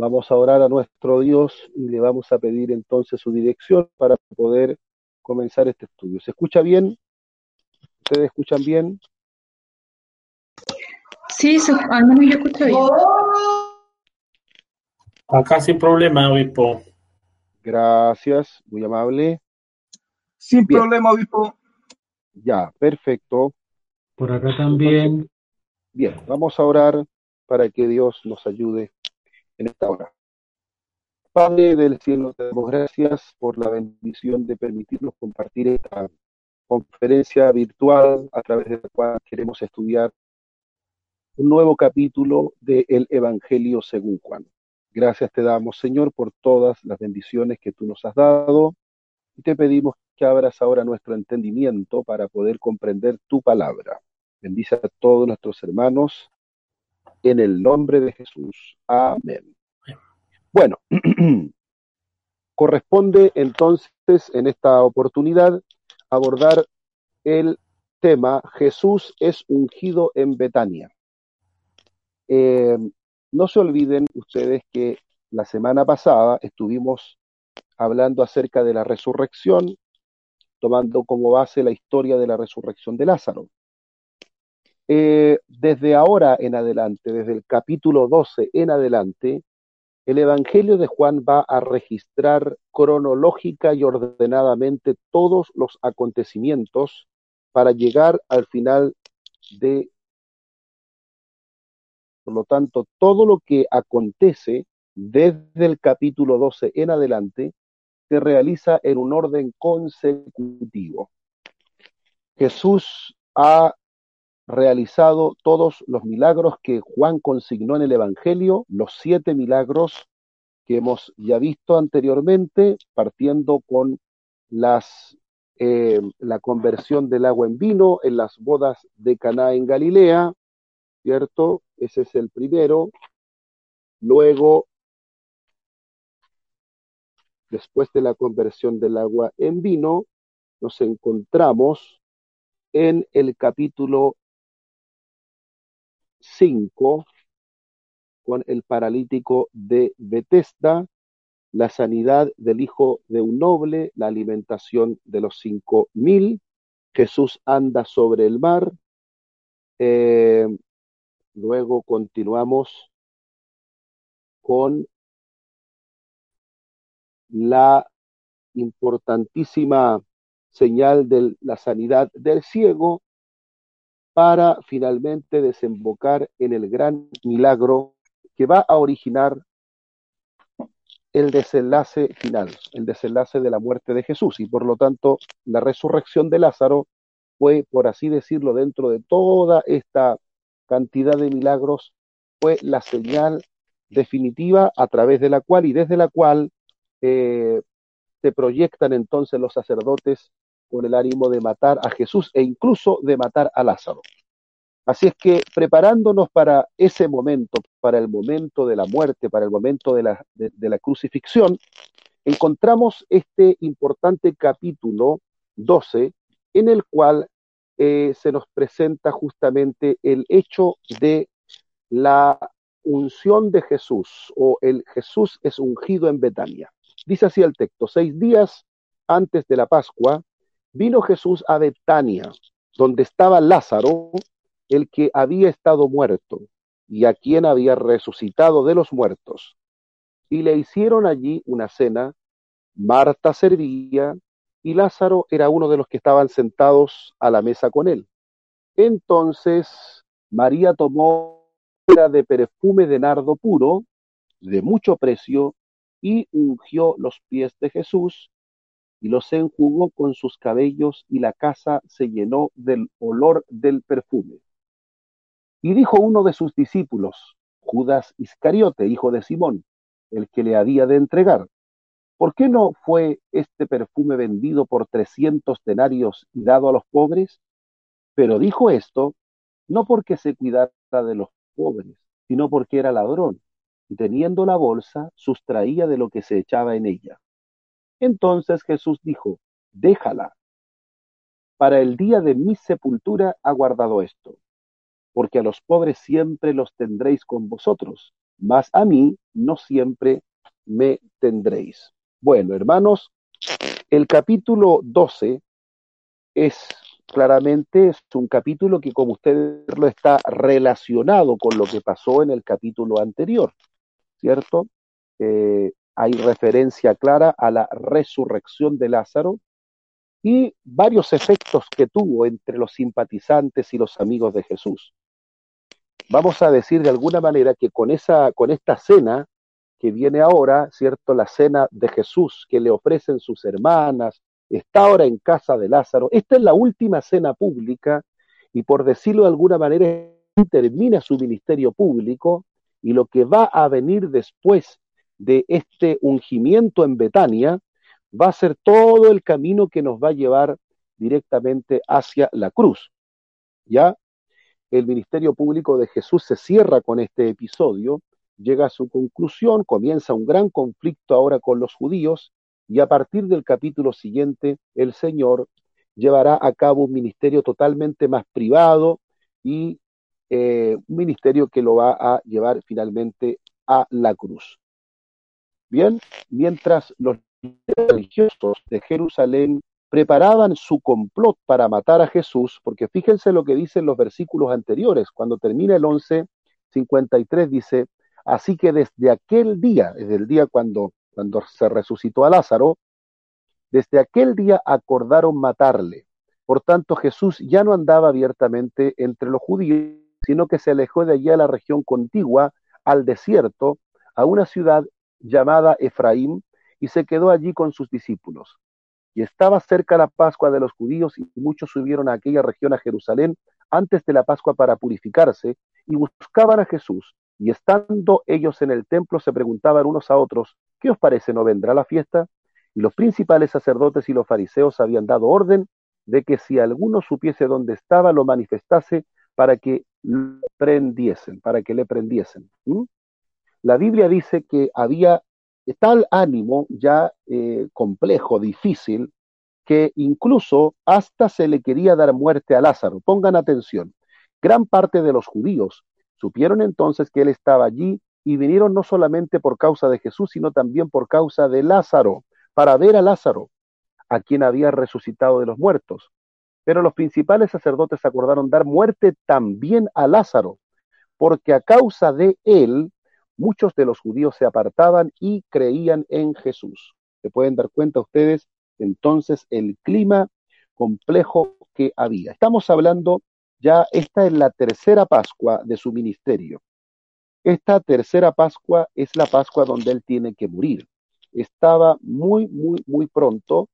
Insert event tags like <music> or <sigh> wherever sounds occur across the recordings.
Vamos a orar a nuestro Dios y le vamos a pedir entonces su dirección para poder comenzar este estudio. ¿Se escucha bien? ¿Ustedes escuchan bien? Sí, al menos yo escucho bien. Acá sin problema, obispo. Gracias, muy amable. Sin problema, obispo. Ya, perfecto. Por acá también. Bien, vamos a orar para que Dios nos ayude en esta hora. Padre del cielo, te damos gracias por la bendición de permitirnos compartir esta conferencia virtual a través de la cual queremos estudiar un nuevo capítulo del Evangelio según Juan. Gracias te damos, Señor, por todas las bendiciones que tú nos has dado y te pedimos que abras ahora nuestro entendimiento para poder comprender tu palabra. Bendice a todos nuestros hermanos en el nombre de Jesús. Amén. Bueno, <clears throat> corresponde entonces en esta oportunidad abordar el tema Jesús es ungido en Betania. Eh, no se olviden ustedes que la semana pasada estuvimos hablando acerca de la resurrección, tomando como base la historia de la resurrección de Lázaro. Eh, desde ahora en adelante, desde el capítulo 12 en adelante, el Evangelio de Juan va a registrar cronológica y ordenadamente todos los acontecimientos para llegar al final de... Por lo tanto, todo lo que acontece desde el capítulo 12 en adelante se realiza en un orden consecutivo. Jesús ha realizado todos los milagros que Juan consignó en el Evangelio, los siete milagros que hemos ya visto anteriormente, partiendo con las, eh, la conversión del agua en vino en las bodas de Caná en Galilea, ¿cierto? Ese es el primero. Luego, después de la conversión del agua en vino, nos encontramos en el capítulo 5 con el paralítico de Bethesda, la sanidad del hijo de un noble, la alimentación de los cinco mil, Jesús anda sobre el mar. Eh, luego continuamos con la importantísima señal de la sanidad del ciego, para finalmente desembocar en el gran milagro que va a originar el desenlace final, el desenlace de la muerte de Jesús. Y por lo tanto, la resurrección de Lázaro fue, por así decirlo, dentro de toda esta cantidad de milagros, fue la señal definitiva a través de la cual y desde la cual eh, se proyectan entonces los sacerdotes con el ánimo de matar a Jesús e incluso de matar a Lázaro. Así es que preparándonos para ese momento, para el momento de la muerte, para el momento de la, crucifixión, encontramos este importante capítulo 12 en el cual eh, se nos presenta justamente el hecho de la unción de Jesús o el Jesús es ungido en Betania. Dice así el texto, seis días antes de la Pascua, vino Jesús a Betania, donde estaba Lázaro, el que había estado muerto, y a quien había resucitado de los muertos. Y le hicieron allí una cena, Marta servía, y Lázaro era uno de los que estaban sentados a la mesa con él. Entonces María tomó de perfume de nardo puro, de mucho precio, y ungió los pies de Jesús y los enjugó con sus cabellos y la casa se llenó del olor del perfume. Y dijo uno de sus discípulos, Judas Iscariote, hijo de Simón, el que le había de entregar, ¿por qué no fue este perfume vendido por trescientos denarios y dado a los pobres? Pero dijo esto no porque se cuidara de los pobres, sino porque era ladrón, y teniendo la bolsa, sustraía de lo que se echaba en ella. Entonces Jesús dijo, déjala. Para el día de mi sepultura ha guardado esto, porque a los pobres siempre los tendréis con vosotros, mas a mí no siempre me tendréis. Bueno, hermanos, el capítulo 12 es claramente un capítulo que, como usted lo está relacionado con lo que pasó en el capítulo anterior, ¿cierto? Eh, hay referencia clara a la resurrección de Lázaro y varios efectos que tuvo entre los simpatizantes y los amigos de Jesús. Vamos a decir de alguna manera que con, esa, con esta cena que viene ahora, ¿cierto? La cena de Jesús que le ofrecen sus hermanas, está ahora en casa de Lázaro. Esta es la última cena pública y por decirlo de alguna manera termina su ministerio público y lo que va a venir después de este ungimiento en Betania va a ser todo el camino que nos va a llevar directamente hacia la cruz. Ya el ministerio público de Jesús se cierra con este episodio, llega a su conclusión, comienza un gran conflicto ahora con los judíos y a partir del capítulo siguiente, el Señor llevará a cabo un ministerio totalmente más privado y eh, un ministerio que lo va a llevar finalmente a la cruz. Bien, mientras los religiosos de Jerusalén preparaban su complot para matar a Jesús, porque fíjense lo que dicen los versículos anteriores, cuando termina el 11.53 dice, así que desde aquel día, desde el día cuando cuando se resucitó a Lázaro, desde aquel día acordaron matarle. Por tanto, Jesús ya no andaba abiertamente entre los judíos, sino que se alejó de allí a la región contigua, al desierto, a una ciudad llamada Efraín, y se quedó allí con sus discípulos. Y estaba cerca la Pascua de los judíos, y muchos subieron a aquella región a Jerusalén antes de la Pascua para purificarse, y buscaban a Jesús. Y estando ellos en el templo, se preguntaban unos a otros, ¿qué os parece? ¿No vendrá la fiesta? Y los principales sacerdotes y los fariseos habían dado orden de que si alguno supiese dónde estaba, lo manifestase para que le prendiesen, para que le prendiesen. La Biblia dice que había tal ánimo ya eh, complejo, difícil, que incluso hasta se le quería dar muerte a Lázaro. Pongan atención. Gran parte de los judíos supieron entonces que él estaba allí y vinieron no solamente por causa de Jesús, sino también por causa de Lázaro, para ver a Lázaro, a quien había resucitado de los muertos. Pero los principales sacerdotes acordaron dar muerte también a Lázaro, porque a causa de él muchos de los judíos se apartaban y creían en Jesús. Se pueden dar cuenta ustedes entonces el clima complejo que había. Estamos hablando ya, esta es la tercera Pascua de su ministerio. Esta tercera Pascua es la Pascua donde él tiene que morir. Estaba muy, muy, muy pronto.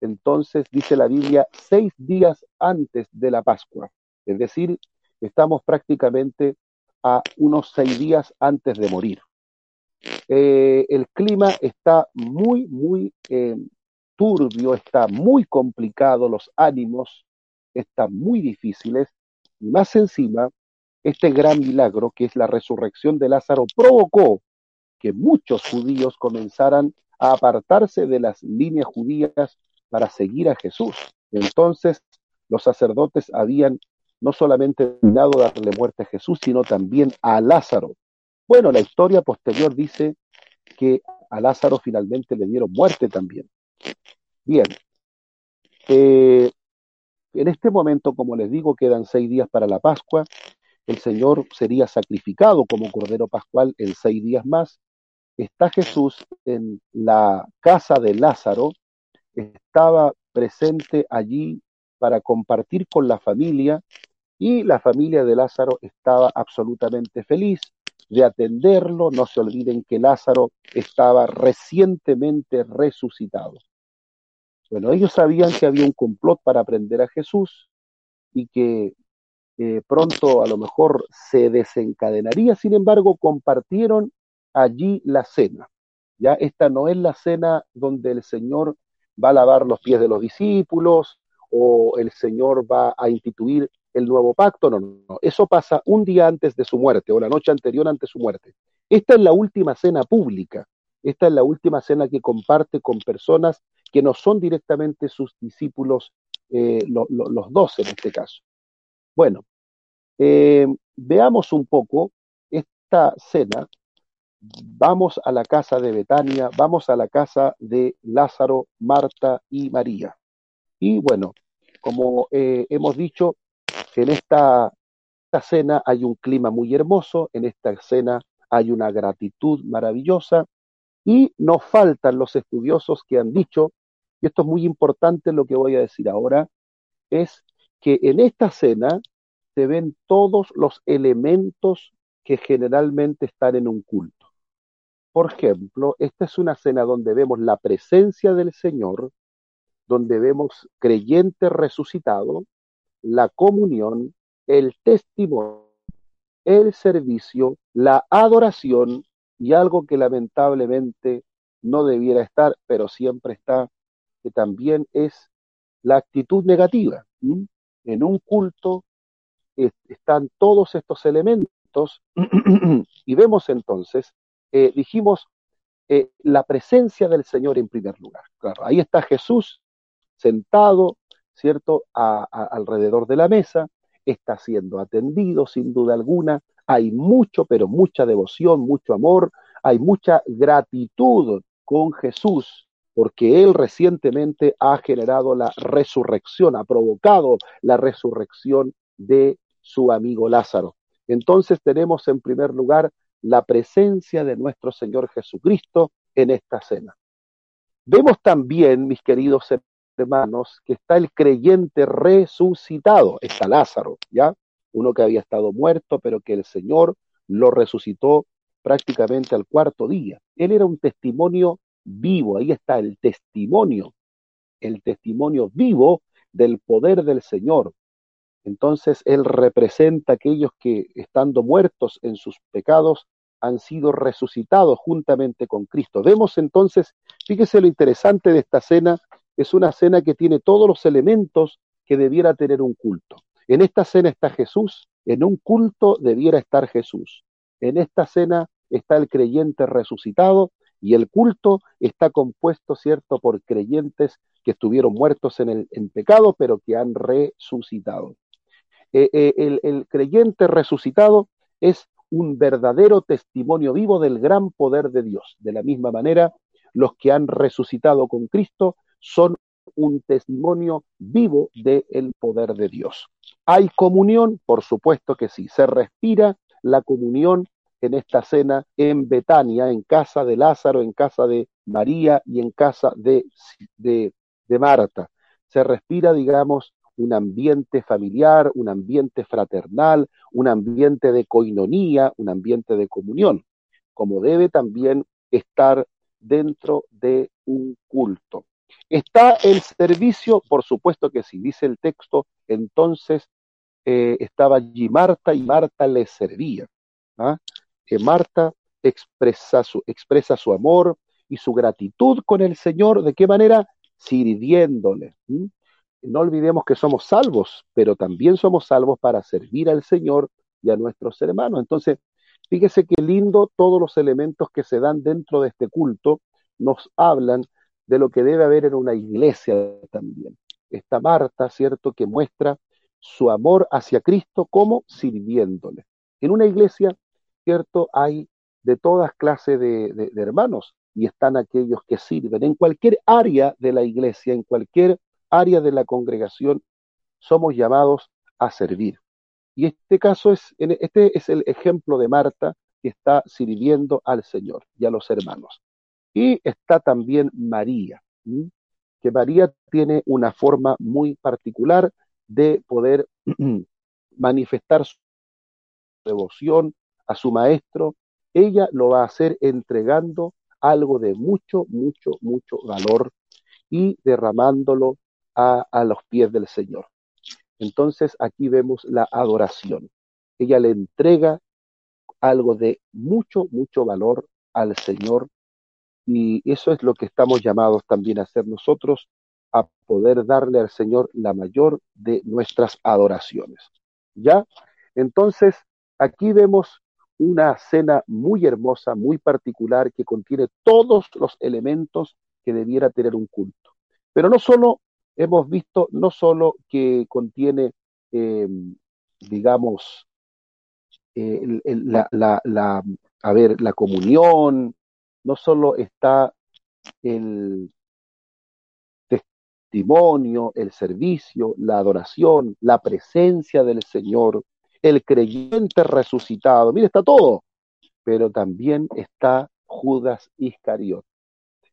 Entonces, dice la Biblia, seis días antes de la Pascua. Es decir, estamos prácticamente a unos seis días antes de morir. Eh, el clima está muy, muy eh, turbio, está muy complicado, los ánimos están muy difíciles, y más encima, este gran milagro, que es la resurrección de Lázaro, provocó que muchos judíos comenzaran a apartarse de las líneas judías para seguir a Jesús. Entonces, los sacerdotes habían no solamente de darle muerte a Jesús, sino también a Lázaro. Bueno, la historia posterior dice que a Lázaro finalmente le dieron muerte también. Bien, eh, en este momento, como les digo, quedan seis días para la Pascua el Señor sería sacrificado como Cordero Pascual en seis días más. Está Jesús en la casa de Lázaro, estaba presente allí para compartir con la familia y la familia de Lázaro estaba absolutamente feliz de atenderlo. No se olviden que Lázaro estaba recientemente resucitado. Bueno, ellos sabían que había un complot para prender a Jesús y que eh, pronto a lo mejor se desencadenaría, sin embargo, compartieron allí la cena. Ya esta no es la cena donde el Señor va a lavar los pies de los discípulos o el Señor va a instituir el nuevo pacto, no, no, no. Eso pasa un día antes de su muerte o la noche anterior ante su muerte. Esta es la última cena pública. Esta es la última cena que comparte con personas que no son directamente sus discípulos, eh, los doce en este caso. Bueno, eh, veamos un poco esta cena vamos a la casa de Betania, vamos a la casa de Lázaro, Marta y María. Y bueno, como eh, hemos dicho, en esta, esta cena hay un clima muy hermoso, en esta cena hay una gratitud maravillosa y nos faltan los estudiosos que han dicho, y esto es muy importante lo que voy a decir ahora, es que en esta cena se ven todos los elementos que generalmente están en un culto. Por ejemplo, esta es una cena donde vemos la presencia del Señor, donde vemos creyente resucitado, la comunión, el testimonio, el servicio, la adoración y algo que lamentablemente no debiera estar, pero siempre está, que también es la actitud negativa. En un culto están todos estos elementos <clears throat> y vemos entonces, eh, dijimos, eh, la presencia del Señor en primer lugar. Claro, ahí está Jesús sentado, ¿cierto?, alrededor de la mesa, está siendo atendido sin duda alguna, hay mucho, pero mucha devoción, mucho amor, hay mucha gratitud con Jesús, porque Él recientemente ha generado la resurrección, ha provocado la resurrección de su amigo Lázaro. Entonces tenemos en primer lugar la presencia de nuestro Señor Jesucristo en esta cena. Vemos también, mis queridos hermanos, que está el creyente resucitado, está Lázaro, ¿ya? Uno que había estado muerto, pero que el Señor lo resucitó prácticamente al cuarto día. Él era un testimonio vivo, ahí está el testimonio, el testimonio vivo del poder del Señor, entonces Él representa a aquellos que, estando muertos en sus pecados, han sido resucitados juntamente con Cristo. Vemos entonces, fíjese lo interesante de esta cena, es una cena que tiene todos los elementos que debiera tener un culto. En esta cena está Jesús, en un culto debiera estar Jesús. En esta cena está el creyente resucitado y el culto está compuesto, ¿cierto?, por creyentes que estuvieron muertos en el pecado, pero que han resucitado. Eh, eh, el, creyente resucitado es un verdadero testimonio vivo del gran poder de Dios. De la misma manera, los que han resucitado con Cristo son un testimonio vivo del poder de Dios. ¿Hay comunión? Por supuesto que sí. Se respira la comunión en esta cena en Betania, en casa de Lázaro, en casa de María y en casa de, de, Marta. Se respira, digamos, un ambiente familiar, un ambiente fraternal, un ambiente de coinonía, un ambiente de comunión, como debe también estar dentro de un culto. ¿Está el servicio? Por supuesto que sí, dice el texto, entonces eh, estaba allí Marta y Marta le servía. ¿ah? Marta expresa su, expresa su amor y su gratitud con el Señor, ¿de qué manera? Sirviéndole no olvidemos que somos salvos, pero también somos salvos para servir al Señor y a nuestros hermanos. Entonces, fíjese qué lindo todos los elementos que se dan dentro de este culto nos hablan de lo que debe haber en una iglesia también. Esta Marta, ¿cierto?, que muestra su amor hacia Cristo como sirviéndole. En una iglesia, ¿cierto?, hay de todas clases de, de hermanos y están aquellos que sirven. En cualquier área de la iglesia, en cualquier área de la congregación somos llamados a servir. Y este caso es, este es el ejemplo de Marta que está sirviendo al Señor y a los hermanos. Y está también María, que María tiene una forma muy particular de poder <clears throat> manifestar su devoción a su maestro. Ella lo va a hacer entregando algo de mucho, mucho, mucho valor y derramándolo a, los pies del Señor. Entonces aquí vemos la adoración. Ella le entrega algo de mucho, mucho valor al Señor y eso es lo que estamos llamados también a hacer nosotros, a poder darle al Señor la mayor de nuestras adoraciones. ¿Ya? Entonces, aquí vemos una cena muy hermosa, muy particular, que contiene todos los elementos que debiera tener un culto. Pero no solo hemos visto no solo que contiene, eh, digamos, eh, la, a ver, la comunión, no solo está el testimonio, el servicio, la adoración, la presencia del Señor, el creyente resucitado, mire, está todo, pero también está Judas Iscariot.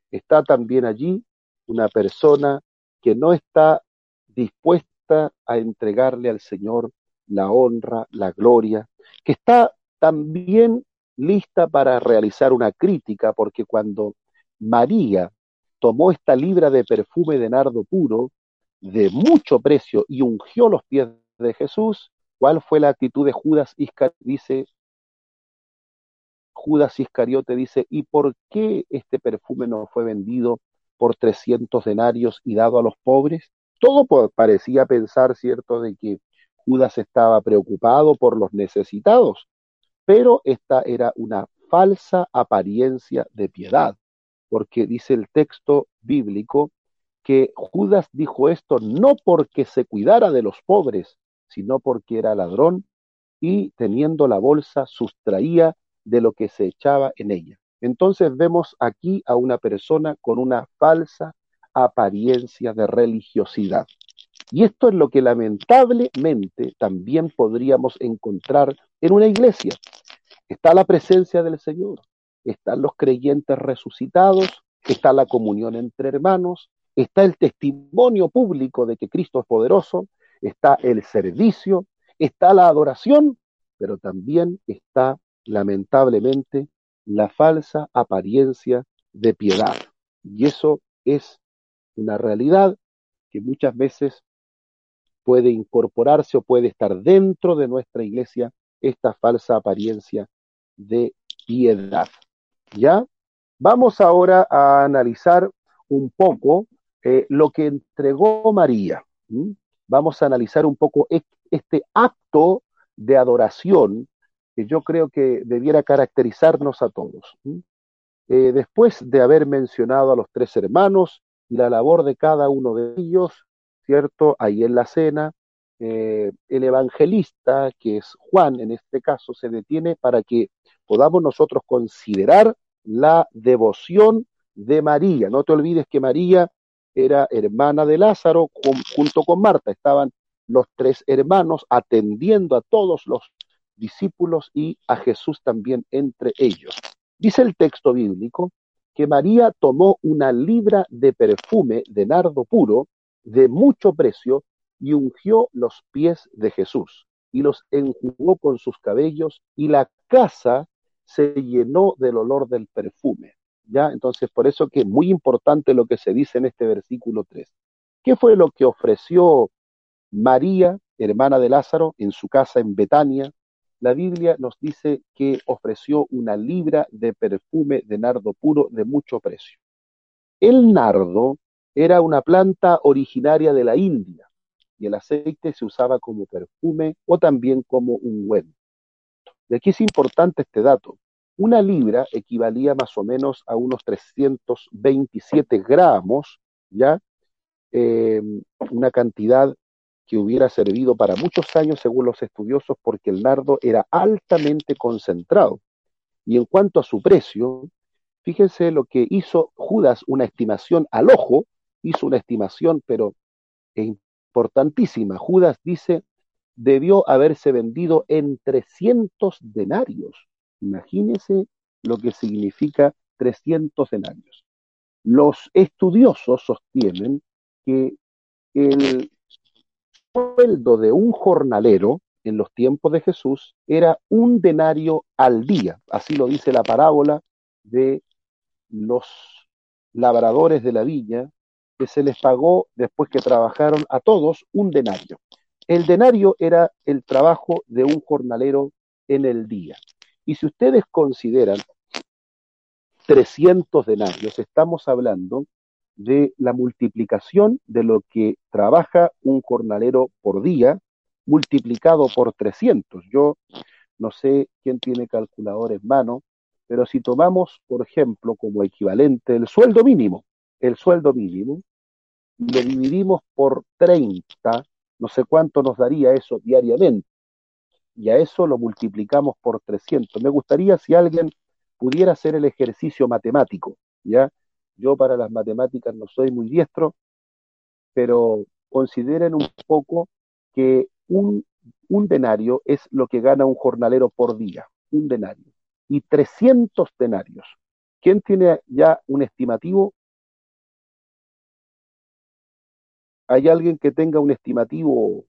Está también allí una persona que no está dispuesta a entregarle al Señor la honra, la gloria, que está también lista para realizar una crítica, porque cuando María tomó esta libra de perfume de nardo puro, de mucho precio, y ungió los pies de Jesús, ¿cuál fue la actitud de Judas Iscariote? Dice, Judas Iscariote dice, ¿y por qué este perfume no fue vendido por 300 denarios y dado a los pobres? Todo parecía pensar, ¿cierto?, de que Judas estaba preocupado por los necesitados, pero esta era una falsa apariencia de piedad, porque dice el texto bíblico que Judas dijo esto no porque se cuidara de los pobres, sino porque era ladrón y teniendo la bolsa sustraía de lo que se echaba en ella. Entonces vemos aquí a una persona con una falsa apariencia de religiosidad. Y esto es lo que lamentablemente también podríamos encontrar en una iglesia. Está la presencia del Señor, están los creyentes resucitados, está la comunión entre hermanos, está el testimonio público de que Cristo es poderoso, está el servicio, está la adoración, pero también está lamentablemente la falsa apariencia de piedad. Y eso es una realidad que muchas veces puede incorporarse o puede estar dentro de nuestra iglesia esta falsa apariencia de piedad. ¿Ya? Vamos ahora a analizar un poco eh, lo que entregó María. Vamos a analizar un poco este acto de adoración que yo creo que debiera caracterizarnos a todos. Eh, después de haber mencionado a los tres hermanos y la labor de cada uno de ellos, ¿cierto? Ahí en la cena, eh, el evangelista, que es Juan en este caso, se detiene para que podamos nosotros considerar la devoción de María. No te olvides que María era hermana de Lázaro junto con Marta. Estaban los tres hermanos atendiendo a todos los discípulos y a Jesús también entre ellos. Dice el texto bíblico que María tomó una libra de perfume de nardo puro de mucho precio y ungió los pies de Jesús y los enjugó con sus cabellos y la casa se llenó del olor del perfume. ¿Ya? Entonces, por eso que es muy importante lo que se dice en este versículo 3. ¿Qué fue lo que ofreció María, hermana de Lázaro, en su casa en Betania? La Biblia nos dice que ofreció una libra de perfume de nardo puro de mucho precio. El nardo era una planta originaria de la India y el aceite se usaba como perfume o también como ungüento. Y aquí es importante este dato. Una libra equivalía más o menos a unos 327 gramos, ¿ya? Eh, una cantidad que hubiera servido para muchos años según los estudiosos porque el nardo era altamente concentrado. Y en cuanto a su precio, fíjense lo que hizo Judas, una estimación al ojo, hizo una estimación, pero importantísima. Judas dice, debió haberse vendido en 300 denarios. Imagínense lo que significa 300 denarios. Los estudiosos sostienen que el sueldo de un jornalero en los tiempos de Jesús era un denario al día. Así lo dice la parábola de los labradores de la viña, se les pagó después que trabajaron a todos un denario. El denario era el trabajo de un jornalero en el día. Y si ustedes consideran 300 denarios, estamos hablando de la multiplicación de lo que trabaja un jornalero por día multiplicado por 300. Yo no sé quién tiene calculador en mano, pero si tomamos, por ejemplo, como equivalente el sueldo mínimo, el sueldo mínimo, lo dividimos por 30, no sé cuánto nos daría eso diariamente. Y a eso lo multiplicamos por 300. Me gustaría si alguien pudiera hacer el ejercicio matemático, ¿ya? Yo para las matemáticas no soy muy diestro, pero consideren un poco que un, un denario es lo que gana un jornalero por día, un denario, y 300 denarios. ¿Quién tiene ya un estimativo? ¿Hay alguien que tenga un estimativo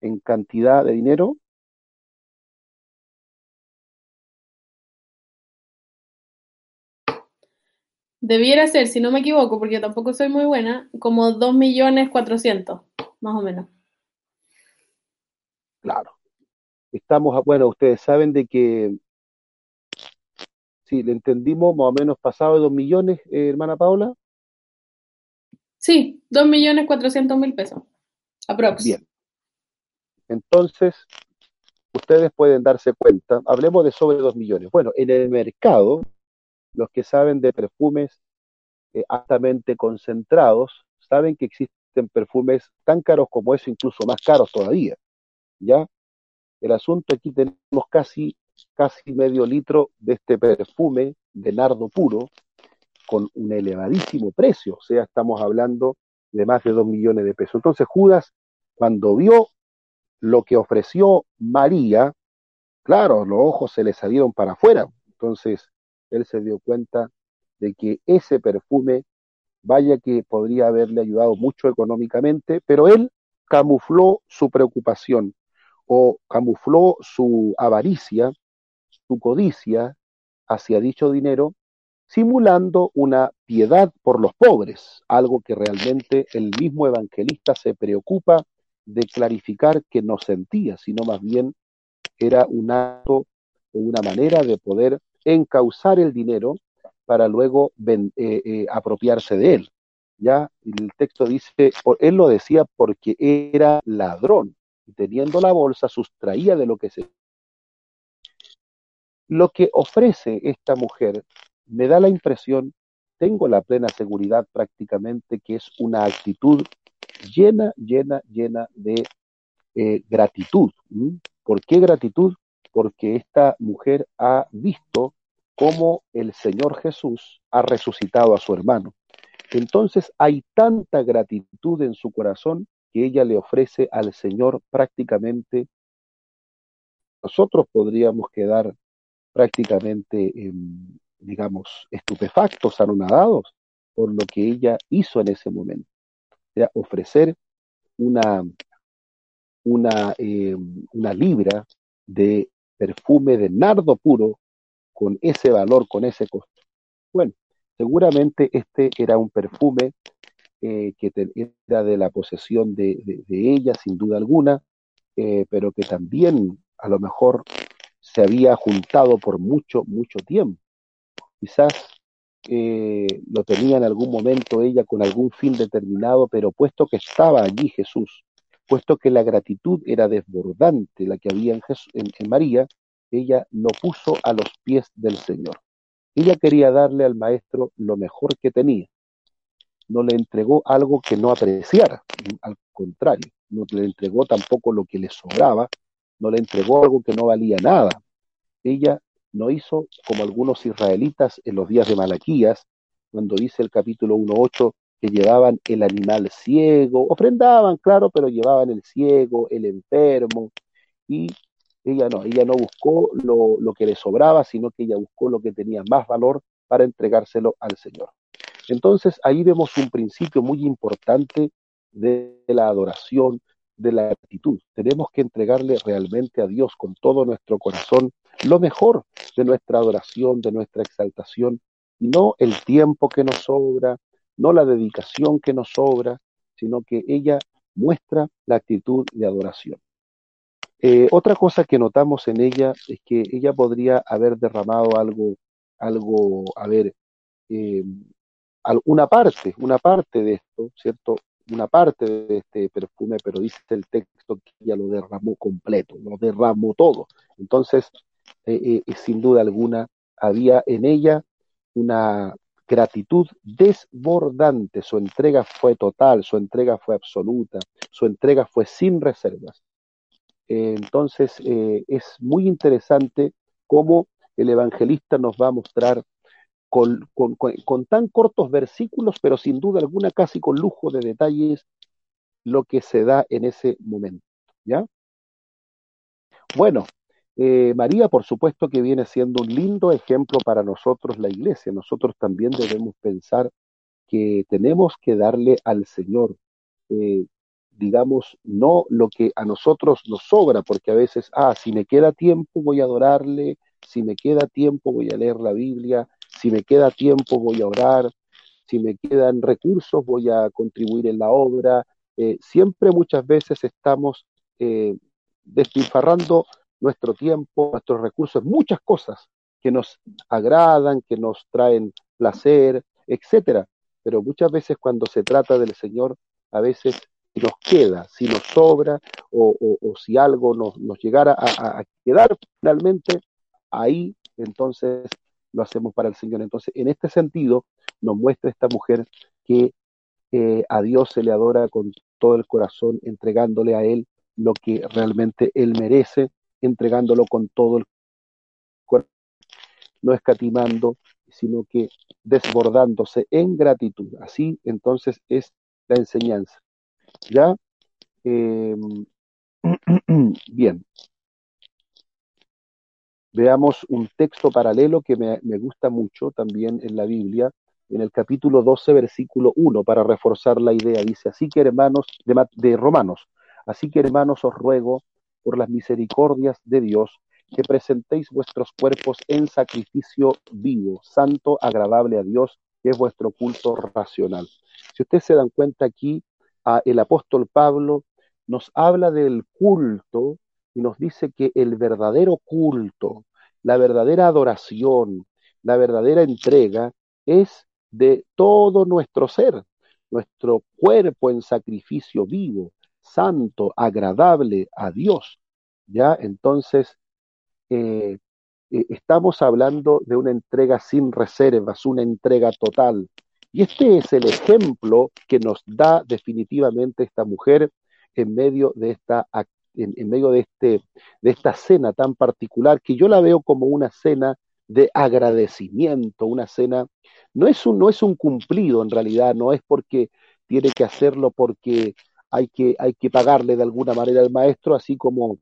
en cantidad de dinero? Debiera ser, si no me equivoco, porque tampoco soy muy buena, como dos millones cuatrocientos, más o menos. Claro. Estamos, a- bueno, ustedes saben de que, sí, le entendimos más o menos pasado de dos millones, eh, hermana Paula. Sí, dos millones cuatrocientos mil pesos. Aprox. Bien. Entonces, ustedes pueden darse cuenta, hablemos de sobre 2 millones. Bueno, en el mercado, los que saben de perfumes eh, altamente concentrados, saben que existen perfumes tan caros como eso, incluso más caros todavía. ¿Ya? El asunto aquí tenemos casi, casi medio litro de este perfume de nardo puro con un elevadísimo precio, o sea, estamos hablando de más de 2 millones de pesos. Entonces Judas, cuando vio lo que ofreció María, claro, los ojos se le salieron para afuera. Entonces, él se dio cuenta de que ese perfume, vaya que podría haberle ayudado mucho económicamente, pero él camufló su preocupación o camufló su avaricia, su codicia hacia dicho dinero, simulando una piedad por los pobres, algo que realmente el mismo evangelista se preocupa de clarificar que no sentía, sino más bien era un acto o una manera de poder encauzar el dinero para luego ven, eh, eh, apropiarse de él. Ya el texto dice, él lo decía porque era ladrón y teniendo la bolsa sustraía de lo que se. Lo que ofrece esta mujer me da la impresión, tengo la plena seguridad prácticamente que es una actitud llena, llena, llena de eh, gratitud. ¿Por qué gratitud? Porque esta mujer ha visto cómo el Señor Jesús ha resucitado a su hermano. Entonces hay tanta gratitud en su corazón que ella le ofrece al Señor prácticamente, nosotros podríamos quedar prácticamente, eh, digamos, estupefactos, anonadados por lo que ella hizo en ese momento. O sea, ofrecer una, una, eh, una libra de perfume de nardo puro con ese valor, con ese costo. Bueno, seguramente este era un perfume eh, que era de la posesión de, de, de ella, sin duda alguna, eh, pero que también a lo mejor se había juntado por mucho, mucho tiempo. Quizás eh, lo tenía en algún momento ella con algún fin determinado, pero puesto que estaba allí Jesús, puesto que la gratitud era desbordante, la que había en, María, ella lo puso a los pies del Señor. Ella quería darle al maestro lo mejor que tenía. No le entregó algo que no apreciara, al contrario, no le entregó tampoco lo que le sobraba, no le entregó algo que no valía nada. Ella no hizo como algunos israelitas en los días de Malaquías, cuando dice el capítulo 1.8 que llevaban el animal ciego, ofrendaban, claro, pero llevaban el ciego, el enfermo, y ella no, ella no buscó lo, lo, que le sobraba, sino que ella buscó lo que tenía más valor para entregárselo al Señor. Entonces ahí vemos un principio muy importante de la adoración, de la actitud. Tenemos que entregarle realmente a Dios con todo nuestro corazón lo mejor de nuestra adoración, de nuestra exaltación, no el tiempo que nos sobra, no la dedicación que nos sobra, sino que ella muestra la actitud de adoración. Eh, otra cosa que notamos en ella es que ella podría haber derramado algo, algo, a ver, eh, una parte, una parte de esto, ¿cierto? Una parte de este perfume, pero dice el texto que ella lo derramó completo, lo derramó todo. Entonces, eh, eh, sin duda alguna, había en ella una gratitud desbordante, su entrega fue total, su entrega fue absoluta, su entrega fue sin reservas. Eh, entonces, es muy interesante cómo el evangelista nos va a mostrar con, con, tan cortos versículos, pero sin duda alguna casi con lujo de detalles, lo que se da en ese momento. ¿Ya? Bueno, eh, María, por supuesto que viene siendo un lindo ejemplo para nosotros, la iglesia. Nosotros también debemos pensar que tenemos que darle al Señor, eh, digamos, no lo que a nosotros nos sobra, porque a veces, ah, si me queda tiempo voy a adorarle, si me queda tiempo voy a leer la Biblia, si me queda tiempo voy a orar, si me quedan recursos voy a contribuir en la obra. Eh, siempre muchas veces estamos eh, despilfarrando nuestro tiempo, nuestros recursos, muchas cosas que nos agradan, que nos traen placer, etcétera. Pero muchas veces cuando se trata del Señor, a veces nos queda, si nos sobra o, si algo nos, llegara a, quedar finalmente, ahí entonces lo hacemos para el Señor. Entonces, en este sentido, nos muestra esta mujer que eh, a Dios se le adora con todo el corazón, entregándole a Él lo que realmente Él merece, entregándolo con todo el corazón, no escatimando, sino que desbordándose en gratitud. Así entonces es la enseñanza. ¿Ya? Em, <clears throat> bien. Veamos un texto paralelo que me, me, gusta mucho también en la Biblia, en el capítulo 12, versículo 1, para reforzar la idea. Dice, así que hermanos de, de Romanos, así que hermanos os ruego por las misericordias de Dios que presentéis vuestros cuerpos en sacrificio vivo, santo, agradable a Dios, que es vuestro culto racional. Si ustedes se dan cuenta aquí, el apóstol Pablo nos habla del culto y nos dice que el verdadero culto, la verdadera adoración, la verdadera entrega es de todo nuestro ser, nuestro cuerpo en sacrificio vivo, santo, agradable a Dios. ¿Ya? Entonces, eh, eh, estamos hablando de una entrega sin reservas, una entrega total. Y este es el ejemplo que nos da definitivamente esta mujer en medio de esta en, medio de este de esta cena tan particular que yo la veo como una cena de agradecimiento, una cena no es un no es un cumplido en realidad, no es porque tiene que hacerlo porque hay que hay que pagarle de alguna manera al maestro, así como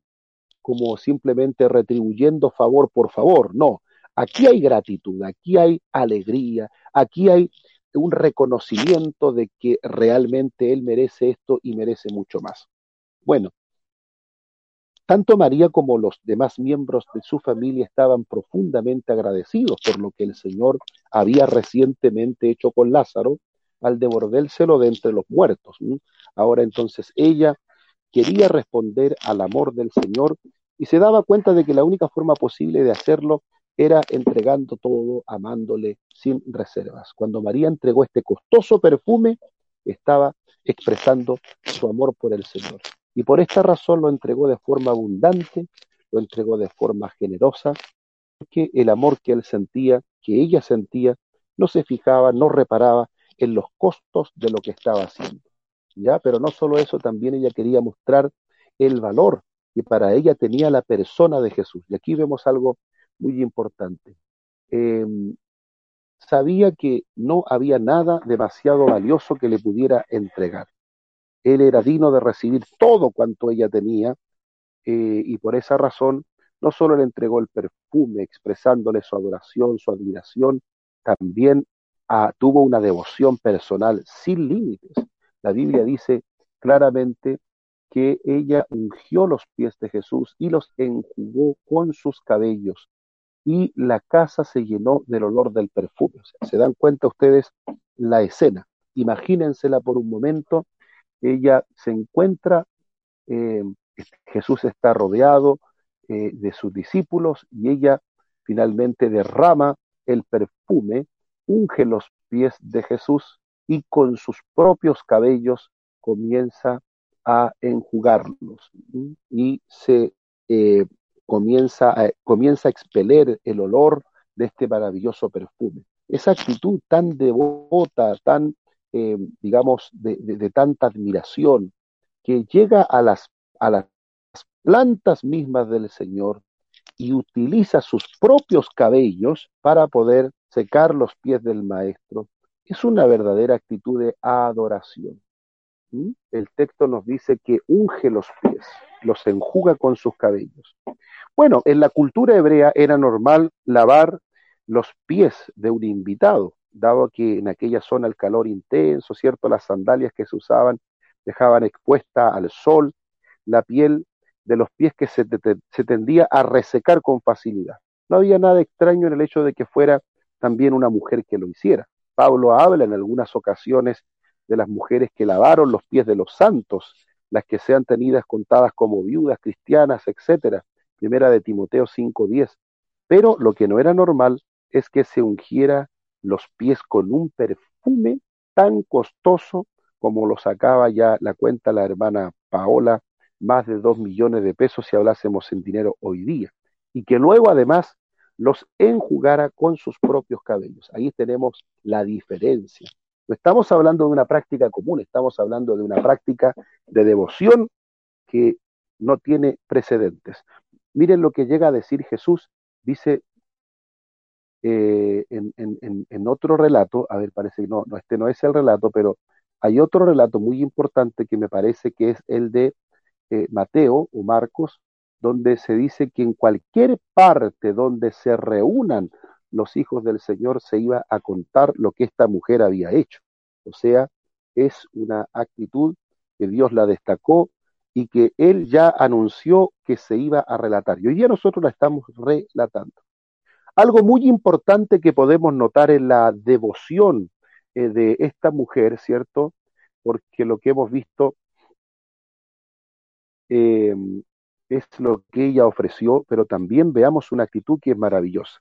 como simplemente retribuyendo favor por favor, no. Aquí hay gratitud, aquí hay alegría, aquí hay un reconocimiento de que realmente él merece esto y merece mucho más. Bueno, tanto María como los demás miembros de su familia estaban profundamente agradecidos por lo que el Señor había recientemente hecho con Lázaro al devolvérselo de entre los muertos. Ahora entonces ella quería responder al amor del Señor y se daba cuenta de que la única forma posible de hacerlo era entregando todo, amándole sin reservas. Cuando María entregó este costoso perfume, estaba expresando su amor por el Señor. Y por esta razón lo entregó de forma abundante, lo entregó de forma generosa, porque el amor que él sentía, que ella sentía, no se fijaba, no reparaba en los costos de lo que estaba haciendo. ¿Ya? Pero no solo eso, también ella quería mostrar el valor que para ella tenía la persona de Jesús. Y aquí vemos algo muy importante. Em, sabía que no había nada demasiado valioso que le pudiera entregar. Él era digno de recibir todo cuanto ella tenía eh, y por esa razón no solo le entregó el perfume expresándole su adoración, su admiración, también ah, tuvo una devoción personal sin límites. La Biblia dice claramente que ella ungió los pies de Jesús y los enjugó con sus cabellos y la casa se llenó del olor del perfume. ¿Se dan cuenta ustedes la escena? Imagínensela por un momento. Ella se encuentra, eh, Jesús está rodeado eh, de sus discípulos y ella finalmente derrama el perfume, unge los pies de Jesús y con sus propios cabellos comienza a enjugarlos y se eh, comienza a, comienza a expeler el olor de este maravilloso perfume. Esa actitud tan devota, tan, eh, digamos, de, tanta admiración, que llega a las, a las plantas mismas del Señor y utiliza sus propios cabellos para poder secar los pies del maestro. Es una verdadera actitud de adoración. ¿Mm? El texto nos dice que unge los pies, los enjuga con sus cabellos. Bueno, en la cultura hebrea era normal lavar los pies de un invitado, dado que en aquella zona el calor intenso, ¿cierto? Las sandalias que se usaban dejaban expuesta al sol la piel de los pies que se, se tendía a resecar con facilidad. No había nada extraño en el hecho de que fuera también una mujer que lo hiciera. Pablo habla en algunas ocasiones de las mujeres que lavaron los pies de los santos, las que sean tenidas contadas como viudas cristianas, etcétera. Primera de Timoteo 5:10. Pero lo que no era normal es que se ungiera los pies con un perfume tan costoso como lo sacaba ya la cuenta la hermana Paola más de dos millones de pesos si hablásemos en dinero hoy día, y que luego además los enjugara con sus propios cabellos. Ahí tenemos la diferencia. No estamos hablando de una práctica común, estamos hablando de una práctica de devoción que no tiene precedentes. Miren lo que llega a decir Jesús, dice eh, en, otro relato, a ver, parece que no, no, este no es el relato, pero hay otro relato muy importante que me parece que es el de eh, Mateo o Marcos, donde se dice que en cualquier parte donde se reúnan los hijos del Señor se iba a contar lo que esta mujer había hecho. O sea, es una actitud que Dios la destacó y que Él ya anunció que se iba a relatar. Y hoy nosotros la estamos relatando. Algo muy importante que podemos notar en la devoción eh, de esta mujer, ¿cierto? Porque lo que hemos visto eh, es lo que ella ofreció, pero también veamos una actitud que es maravillosa.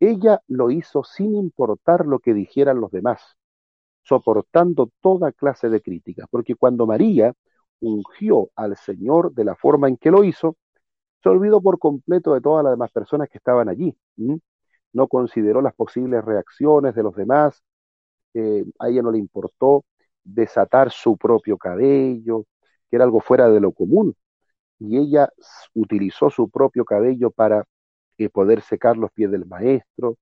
Ella lo hizo sin importar lo que dijeran los demás, soportando toda clase de críticas, porque cuando María ungió al Señor de la forma en que lo hizo, se olvidó por completo de todas las demás personas que estaban allí. No consideró las posibles reacciones de los demás, eh, a ella no le importó desatar su propio cabello, que era algo fuera de lo común, y ella utilizó su propio cabello para eh, poder secar los pies del maestro,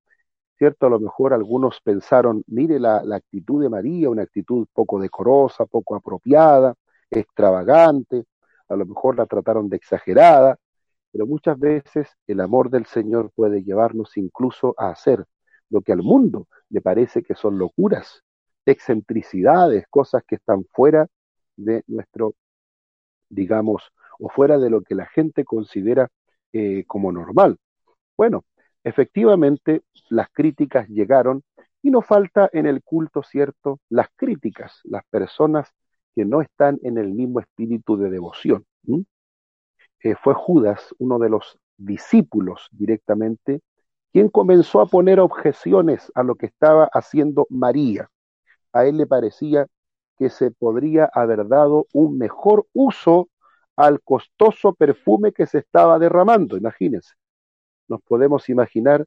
¿cierto? A lo mejor algunos pensaron, mire la, la, actitud de María, una actitud poco decorosa, poco apropiada, extravagante, a lo mejor la trataron de exagerada, pero muchas veces el amor del Señor puede llevarnos incluso a hacer lo que al mundo le parece que son locuras, excentricidades, cosas que están fuera de nuestro digamos, o fuera de lo que la gente considera eh, como normal. Bueno, efectivamente las críticas llegaron y no falta en el culto, ¿cierto? Las críticas, las personas que no están en el mismo espíritu de devoción. Eh, fue Judas, uno de los discípulos directamente, quien comenzó a poner objeciones a lo que estaba haciendo María. A él le parecía que se podría haber dado un mejor uso al costoso perfume que se estaba derramando. Imagínense, nos podemos imaginar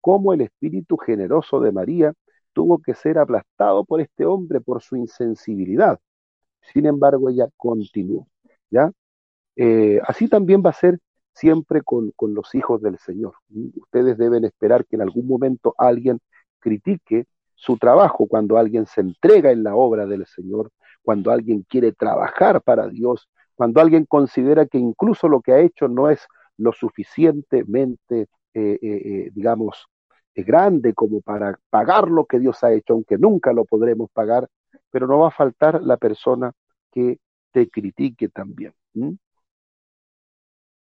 cómo el espíritu generoso de María tuvo que ser aplastado por este hombre por su insensibilidad. Sin embargo, ella continuó. ¿ya? Eh, así también va a ser siempre con, con los hijos del Señor. Ustedes deben esperar que en algún momento alguien critique su trabajo, cuando alguien se entrega en la obra del Señor, cuando alguien quiere trabajar para Dios, cuando alguien considera que incluso lo que ha hecho no es lo suficientemente, eh, eh, eh, digamos, grande como para pagar lo que Dios ha hecho, aunque nunca lo podremos pagar, pero no va a faltar la persona que te critique también.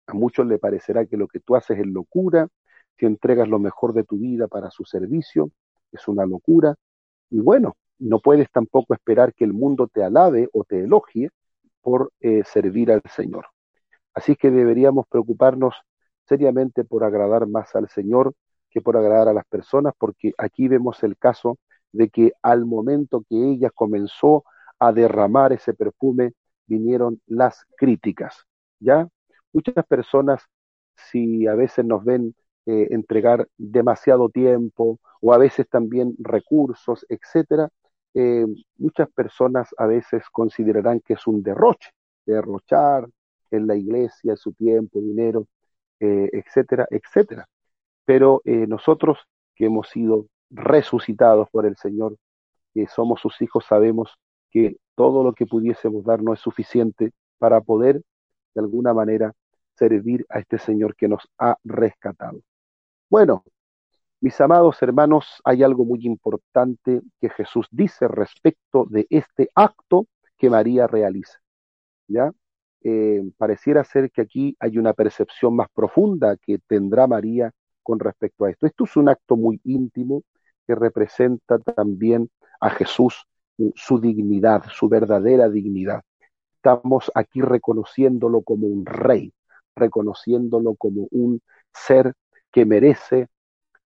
A muchos le parecerá que lo que tú haces es locura, si entregas lo mejor de tu vida para su servicio, es una locura. Y bueno, no puedes tampoco esperar que el mundo te alabe o te elogie por eh, servir al Señor. Así que deberíamos preocuparnos seriamente por agradar más al Señor que por agradar a las personas, porque aquí vemos el caso de que al momento que ella comenzó a derramar ese perfume, vinieron las críticas. ¿Ya? Muchas personas, si a veces nos ven eh, entregar demasiado tiempo o a veces también recursos, etcétera, eh, muchas personas a veces considerarán que es un derroche, derrochar en la iglesia su tiempo, dinero. eh, etcétera, etcétera. Pero eh, nosotros que hemos sido resucitados por el Señor, que somos sus hijos, sabemos que todo lo que pudiésemos dar no es suficiente para poder, de alguna manera, servir a este Señor que nos ha rescatado. Bueno, mis amados hermanos, hay algo muy importante que Jesús dice respecto de este acto que María realiza. ¿Ya? Eh, pareciera ser que aquí hay una percepción más profunda que tendrá María con respecto a esto. Esto es un acto muy íntimo que representa también a Jesús, su dignidad, su verdadera dignidad. Estamos aquí reconociéndolo como un rey, reconociéndolo como un ser que merece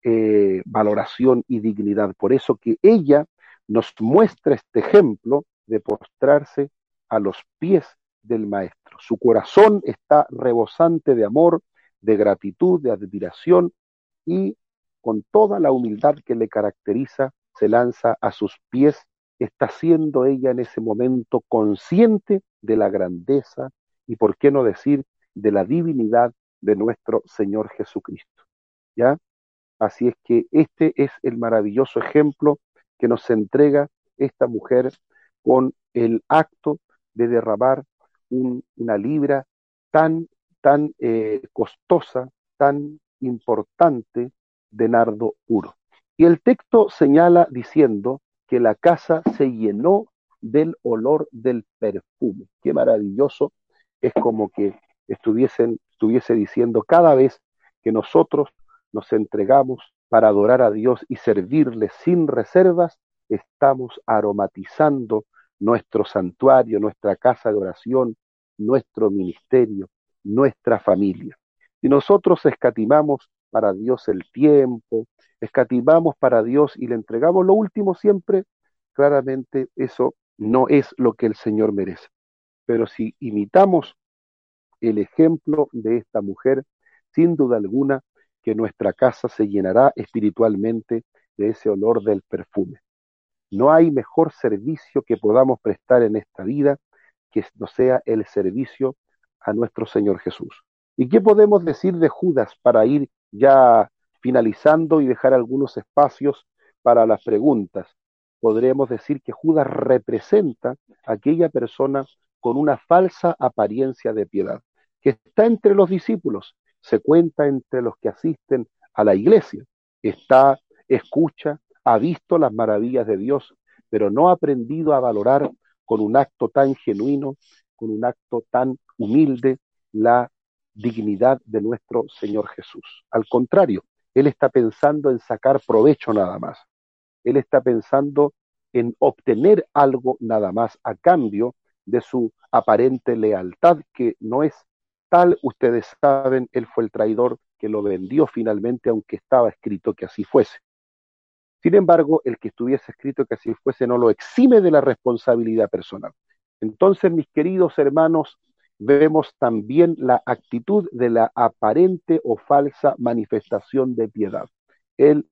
eh, valoración y dignidad. Por eso que ella nos muestra este ejemplo de postrarse a los pies del Maestro. Su corazón está rebosante de amor, de gratitud, de admiración y con toda la humildad que le caracteriza, se lanza a sus pies, está siendo ella en ese momento consciente de la grandeza y, por qué no decir, de la divinidad de nuestro Señor Jesucristo. ¿Ya? Así es que este es el maravilloso ejemplo que nos entrega esta mujer con el acto de derramar una libra tan, tan eh, costosa, tan importante de nardo puro. Y el texto señala diciendo que la casa se llenó del olor del perfume. Qué maravilloso. Es como que estuviesen, estuviese diciendo cada vez que nosotros nos entregamos para adorar a Dios y servirle sin reservas, estamos aromatizando nuestro santuario, nuestra casa de oración, nuestro ministerio, nuestra familia. Si nosotros escatimamos para Dios el tiempo, escatimamos para Dios y le entregamos lo último siempre, claramente eso no es lo que el Señor merece. Pero si imitamos el ejemplo de esta mujer, sin duda alguna que nuestra casa se llenará espiritualmente de ese olor del perfume. No hay mejor servicio que podamos prestar en esta vida que no sea el servicio a nuestro Señor Jesús. ¿Y qué podemos decir de Judas para ir ya finalizando y dejar algunos espacios para las preguntas? Podríamos decir que Judas representa a aquella persona con una falsa apariencia de piedad, que está entre los discípulos, se cuenta entre los que asisten a la iglesia. Está, escucha, ha visto las maravillas de Dios, pero no ha aprendido a valorar con un acto tan genuino, con un acto tan humilde, la dignidad de nuestro Señor Jesús. Al contrario, Él está pensando en sacar provecho nada más. Él está pensando en obtener algo nada más a cambio de su aparente lealtad, que no es tal, ustedes saben, él fue el traidor que lo vendió finalmente, aunque estaba escrito que así fuese. Sin embargo, el que estuviese escrito que así fuese no lo exime de la responsabilidad personal. Entonces, mis queridos hermanos, vemos también la actitud de la aparente o falsa manifestación de piedad. Él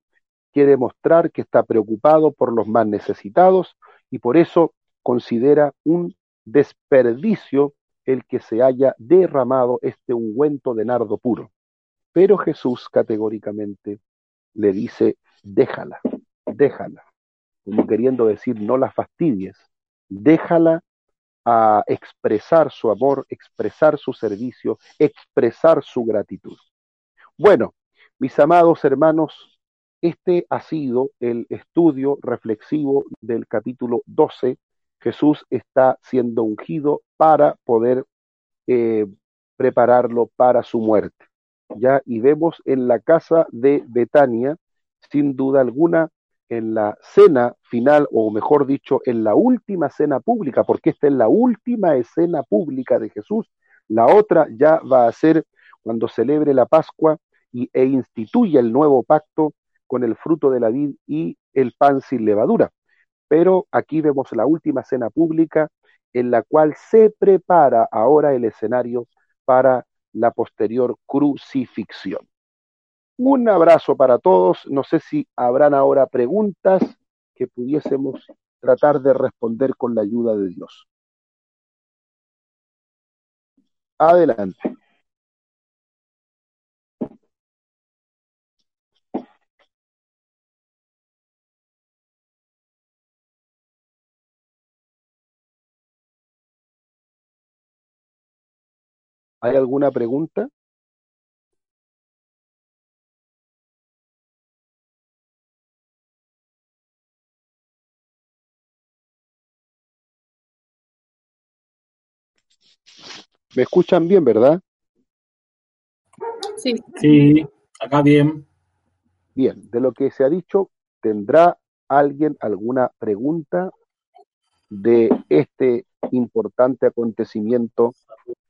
quiere mostrar que está preocupado por los más necesitados y por eso considera un desperdicio el que se haya derramado este ungüento de nardo puro. Pero Jesús categóricamente le dice, déjala, déjala, como queriendo decir, no la fastidies, déjala a expresar su amor, expresar su servicio, expresar su gratitud. Bueno, mis amados hermanos, este ha sido el estudio reflexivo del capítulo 12 Jesús está siendo ungido para poder eh, prepararlo para su muerte. ¿ya? Y vemos en la casa de Betania, sin duda alguna, en la cena final, o mejor dicho, en la última cena pública, porque esta es la última escena pública de Jesús. La otra ya va a ser cuando celebre la Pascua y, e instituya el nuevo pacto con el fruto de la vid y el pan sin levadura pero aquí vemos la última cena pública en la cual se prepara ahora el escenario para la posterior crucifixión. Un abrazo para todos. No sé si habrán ahora preguntas que pudiésemos tratar de responder con la ayuda de Dios. Adelante. ¿Hay alguna pregunta? ¿Me escuchan bien, verdad? Sí. Sí, acá bien. Bien, de lo que se ha dicho, ¿tendrá alguien alguna pregunta de este importante acontecimiento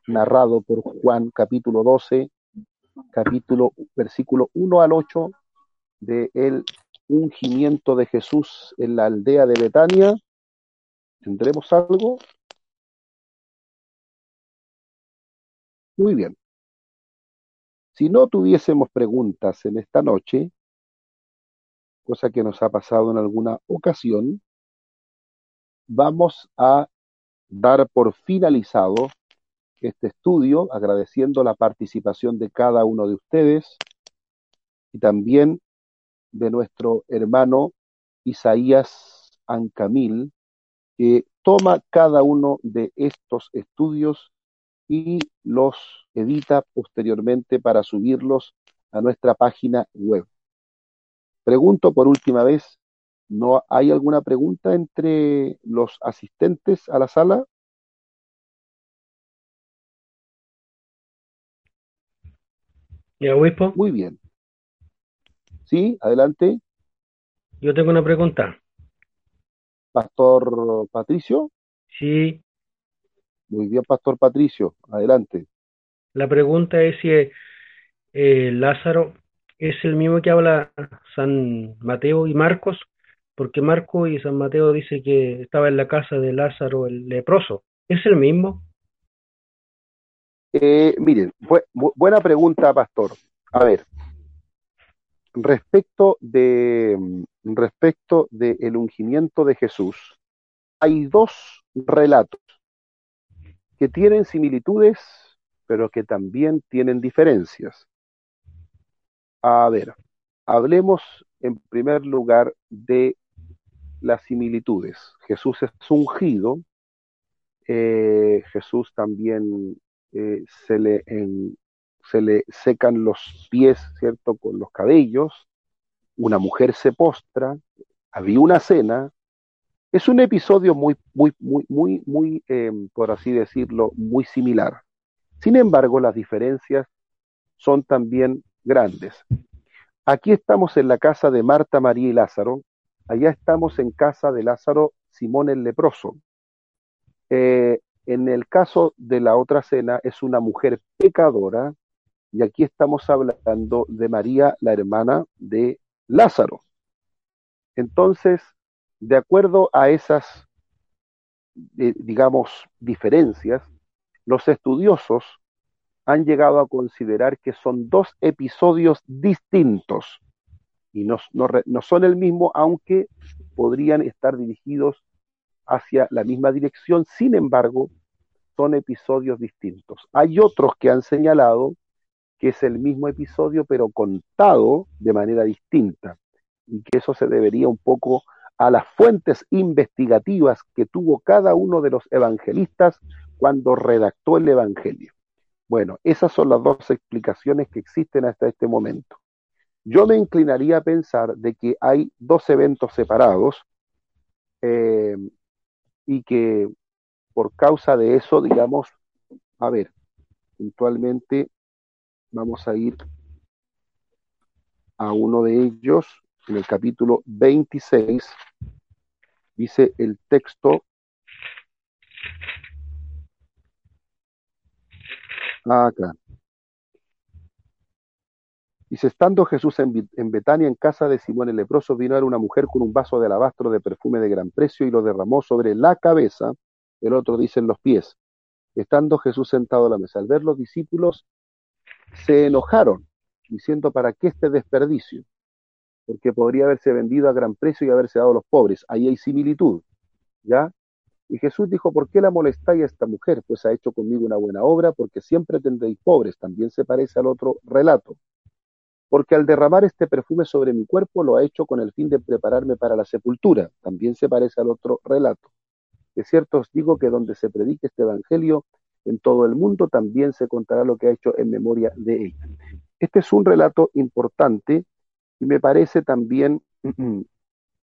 narrado por Juan capítulo 12, capítulo versículo 1 al 8 de el ungimiento de Jesús en la aldea de Betania? ¿Tendremos algo? Muy bien. Si no tuviésemos preguntas en esta noche, cosa que nos ha pasado en alguna ocasión, vamos a dar por finalizado este estudio, agradeciendo la participación de cada uno de ustedes y también de nuestro hermano Isaías Ancamil, que toma cada uno de estos estudios y los edita posteriormente para subirlos a nuestra página web. Pregunto por última vez, ¿no hay alguna pregunta entre los asistentes a la sala? ¿Y obispo? Muy bien. Sí, adelante. Yo tengo una pregunta. Pastor Patricio. Sí, Muy bien, Pastor Patricio. Adelante. la pregunta es si eh, Lázaro es el mismo que habla San Mateo y Marcos, porque Marco y San Mateo dice que estaba en la casa de Lázaro el leproso. ¿Es el mismo? Eh, miren, bu- bu- buena pregunta, Pastor. A ver, respecto de mm, respecto del ungimiento de Jesús, hay dos relatos que tienen similitudes, pero que también tienen diferencias. A ver, hablemos en primer lugar de las similitudes. Jesús es ungido, eh, Jesús también eh, se le, en- se le secan los pies, ¿cierto?, con los cabellos, una mujer se postra, había una cena. Es un episodio muy, muy, muy, muy, muy, eh, por así decirlo, muy similar. Sin embargo, las diferencias son también grandes. Aquí estamos en la casa de Marta, María y Lázaro. Allá estamos en casa de Lázaro, Simón el leproso. Eh, en el caso de la otra cena es una mujer pecadora y aquí estamos hablando de María, la hermana de Lázaro. Entonces, de acuerdo a esas, eh, digamos, diferencias, los estudiosos han llegado a considerar que son dos episodios distintos y no, no son el mismo, aunque podrían estar dirigidos hacia la misma dirección, sin embargo, son episodios distintos. Hay otros que han señalado que es el mismo episodio, pero contado de manera distinta, y que eso se debería un poco a las fuentes investigativas que tuvo cada uno de los evangelistas cuando redactó el Evangelio. Bueno, esas son las dos explicaciones que existen hasta este momento. Yo me inclinaría a pensar de que hay dos eventos separados eh, y que por causa de eso, digamos, a ver, puntualmente vamos a ir a uno de ellos, en el capítulo 26, dice el texto, acá, dice, estando Jesús en, en Betania, en casa de Simón el leproso, vino a una mujer con un vaso de alabastro de perfume de gran precio y lo derramó sobre la cabeza, el otro dice en los pies. Estando Jesús sentado a la mesa, al ver los discípulos, se enojaron, diciendo, ¿para qué este desperdicio? Porque podría haberse vendido a gran precio y haberse dado a los pobres. Ahí hay similitud, ¿ya? Y Jesús dijo, ¿por qué la molestáis a esta mujer? Pues ha hecho conmigo una buena obra, porque siempre tendréis pobres. También se parece al otro relato. Porque al derramar este perfume sobre mi cuerpo lo ha hecho con el fin de prepararme para la sepultura. También se parece al otro relato. De cierto os digo que donde se predique este evangelio en todo el mundo, también se contará lo que ha hecho en memoria de ella. Este es un relato importante y me parece también, <clears throat>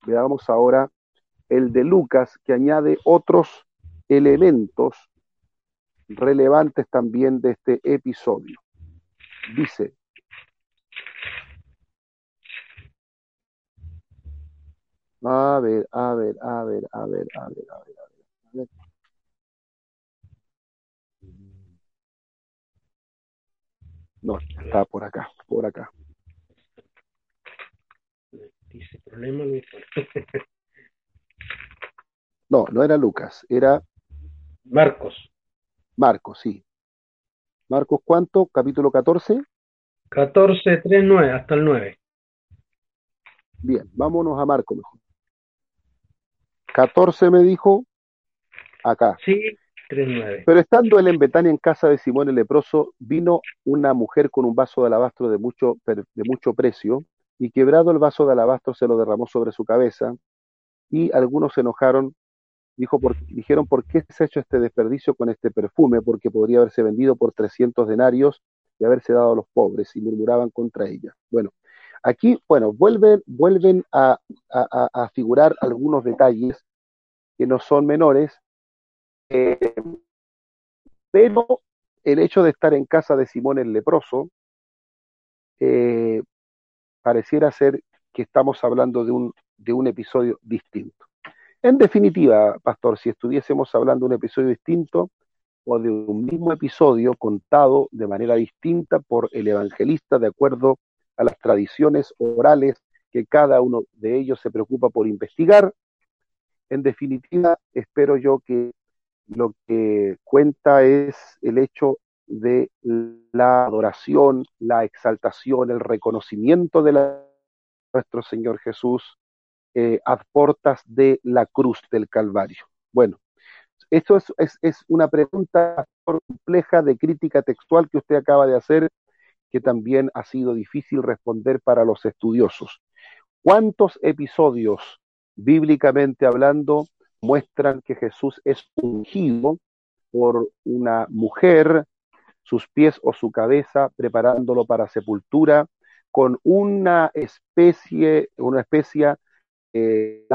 veamos ahora, el de Lucas, que añade otros elementos relevantes también de este episodio. Dice, a ver, a ver, a ver, a ver, a ver, a ver, a ver. No, está por acá, por acá. Dice problema, Luis. <laughs> No, no era Lucas, era Marcos. Marcos, sí. Marcos, ¿cuánto? Capítulo 14. 14, 3, 9, hasta el 9. Bien, vámonos a Marcos mejor. 14 me dijo acá. Sí, 3, 9. Pero estando él en Betania en casa de Simón el leproso, vino una mujer con un vaso de alabastro de mucho, de mucho precio, y quebrado el vaso de alabastro se lo derramó sobre su cabeza, y algunos se enojaron, dijo por, dijeron, ¿por qué se ha hecho este desperdicio con este perfume? Porque podría haberse vendido por 300 denarios y haberse dado a los pobres, y murmuraban contra ella. Bueno, aquí, bueno, vuelven, vuelven a, a, a figurar algunos detalles que no son menores, eh, pero el hecho de estar en casa de Simón el leproso eh, pareciera ser que estamos hablando de un, de un episodio distinto. En definitiva, pastor, si estuviésemos hablando de un episodio distinto o de un mismo episodio contado de manera distinta por el evangelista de acuerdo a las tradiciones orales que cada uno de ellos se preocupa por investigar, en definitiva, espero yo que lo que cuenta es el hecho de la adoración, la exaltación, el reconocimiento de nuestro Señor Jesús eh, a portas de la cruz del Calvario. Bueno, esto es, es, es, una pregunta compleja de crítica textual que usted acaba de hacer, que también ha sido difícil responder para los estudiosos. ¿Cuántos episodios bíblicamente hablando, muestran que Jesús es ungido por una mujer, sus pies o su cabeza, preparándolo para sepultura, con una especie, una especie eh,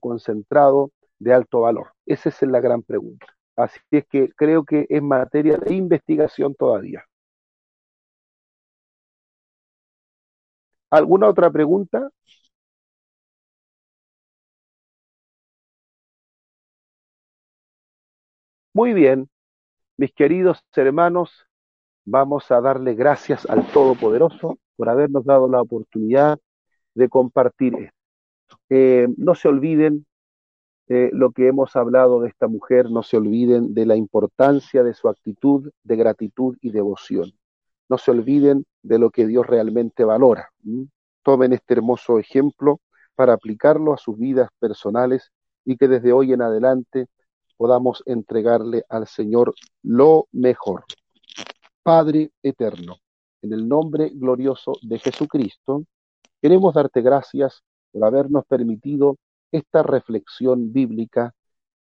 concentrado de alto valor. Esa es la gran pregunta. Así es que creo que es materia de investigación todavía. ¿Alguna otra pregunta? Muy bien, mis queridos hermanos, vamos a darle gracias al Todopoderoso por habernos dado la oportunidad de compartir esto. Eh, no se olviden eh, lo que hemos hablado de esta mujer, no se olviden de la importancia de su actitud de gratitud y devoción. No se olviden de lo que Dios realmente valora. Tomen este hermoso ejemplo para aplicarlo a sus vidas personales y que desde hoy en adelante podamos entregarle al Señor lo mejor. Padre eterno, en el nombre glorioso de Jesucristo, queremos darte gracias por habernos permitido esta reflexión bíblica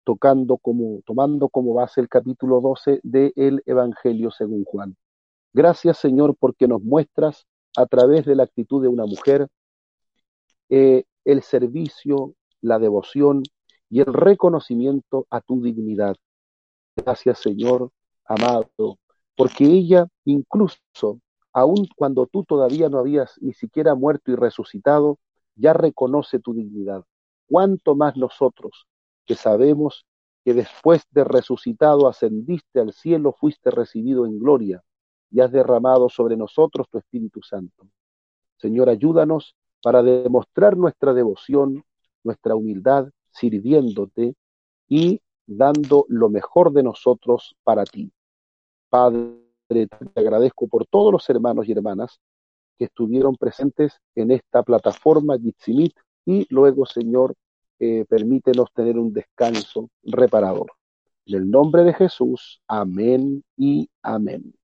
tocando como, tomando como base el capítulo 12 del Evangelio según Juan. Gracias Señor porque nos muestras a través de la actitud de una mujer eh, el servicio, la devoción y el reconocimiento a tu dignidad. Gracias, Señor amado, porque ella incluso, aun cuando tú todavía no habías ni siquiera muerto y resucitado, ya reconoce tu dignidad. Cuánto más nosotros, que sabemos que después de resucitado ascendiste al cielo, fuiste recibido en gloria y has derramado sobre nosotros tu Espíritu Santo. Señor, ayúdanos para demostrar nuestra devoción, nuestra humildad sirviéndote y dando lo mejor de nosotros para ti. Padre, te agradezco por todos los hermanos y hermanas que estuvieron presentes en esta plataforma Gitsimit y luego, Señor, eh, permítenos tener un descanso reparador. En el nombre de Jesús, amén y amén.